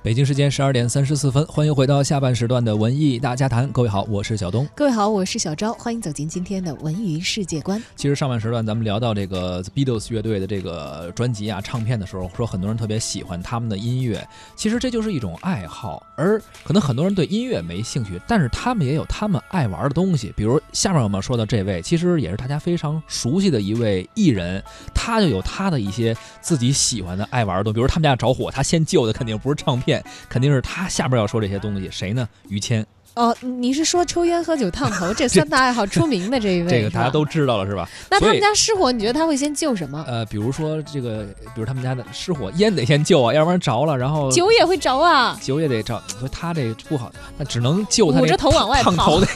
北京时间十二点三十四分，欢迎回到下半时段的文艺大家谈。各位好，我是小东。各位好，我是小昭。欢迎走进今天的文娱世界观。其实上半时段咱们聊到这个 Beatles 乐队的这个专辑啊、唱片的时候，说很多人特别喜欢他们的音乐。其实这就是一种爱好，而可能很多人对音乐没兴趣，但是他们也有他们爱玩的东西。比如下面我们说的这位，其实也是大家非常熟悉的一位艺人，他就有他的一些自己喜欢的爱玩的东西。比如他们家着火，他先救的肯定不是唱片。肯定是他下边要说这些东西，谁呢？于谦。哦，你是说抽烟、喝酒、烫头这三大爱好出名的这一位？这个大家都知道了是吧？那他们家失火，你觉得他会先救什么？呃，比如说这个，比如他们家的失火，烟得先救啊，要不然着了，然后酒也会着啊，酒也得着，所以他这不好，那只能救他。捂着头往外烫头那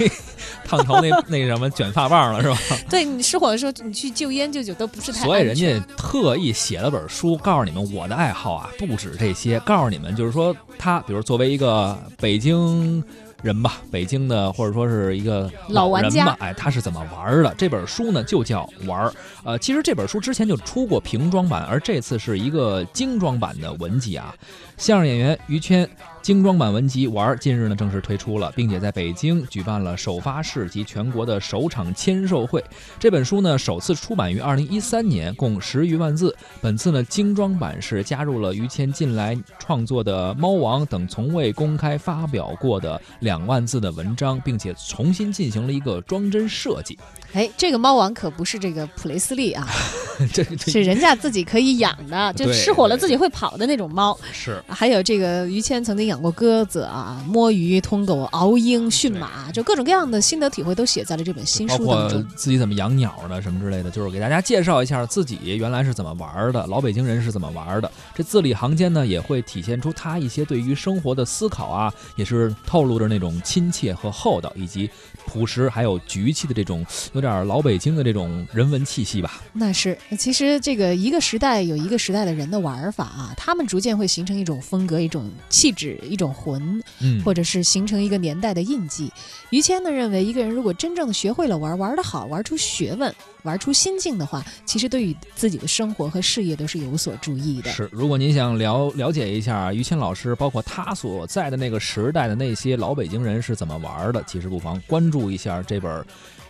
烫头那那什么卷发棒了是吧？对你失火的时候，你去救烟救酒都不是太。所以人家特意写了本书，告诉你们我的爱好啊，不止这些，告诉你们就是说他，比如作为一个北京。人吧，北京的或者说是一个老玩家，哎，他是怎么玩的？这本书呢就叫玩儿。呃，其实这本书之前就出过瓶装版，而这次是一个精装版的文集啊。相声演员于谦精装版文集玩儿近日呢正式推出了，并且在北京举办了首发式及全国的首场签售会。这本书呢首次出版于二零一三年，共十余万字。本次呢精装版是加入了于谦近来创作的《猫王》等从未公开发表过的两万字的文章，并且重新进行了一个装帧设计。哎，这个猫王可不是这个普雷斯利啊，这是人家自己可以养的，就失火了自己会跑的那种猫。是，还有这个于谦曾经养过鸽子啊，摸鱼、通狗、熬鹰、驯马，就各种各样的心得体会都写在了这本新书当中。自己怎么养鸟的什么之类的，就是给大家介绍一下自己原来是怎么玩的，老北京人是怎么玩的。这字里行间呢，也会体现出他一些对于生活的思考啊，也是透露着那种亲切和厚道，以及朴实还有局气的这种有。点老北京的这种人文气息吧。那是，其实这个一个时代有一个时代的人的玩法啊，他们逐渐会形成一种风格、一种气质、一种魂，嗯，或者是形成一个年代的印记。于谦呢认为，一个人如果真正的学会了玩，玩得好，玩出学问，玩出心境的话，其实对于自己的生活和事业都是有所注意的。是，如果您想了了解一下于谦老师，包括他所在的那个时代的那些老北京人是怎么玩的，其实不妨关注一下这本。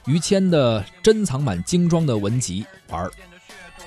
于谦的珍藏版精装的文集玩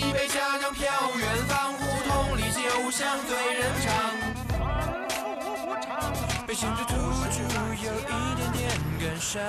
杯佳酿飘远方，胡同里酒香醉人肠。被牵着突出有一点点感伤。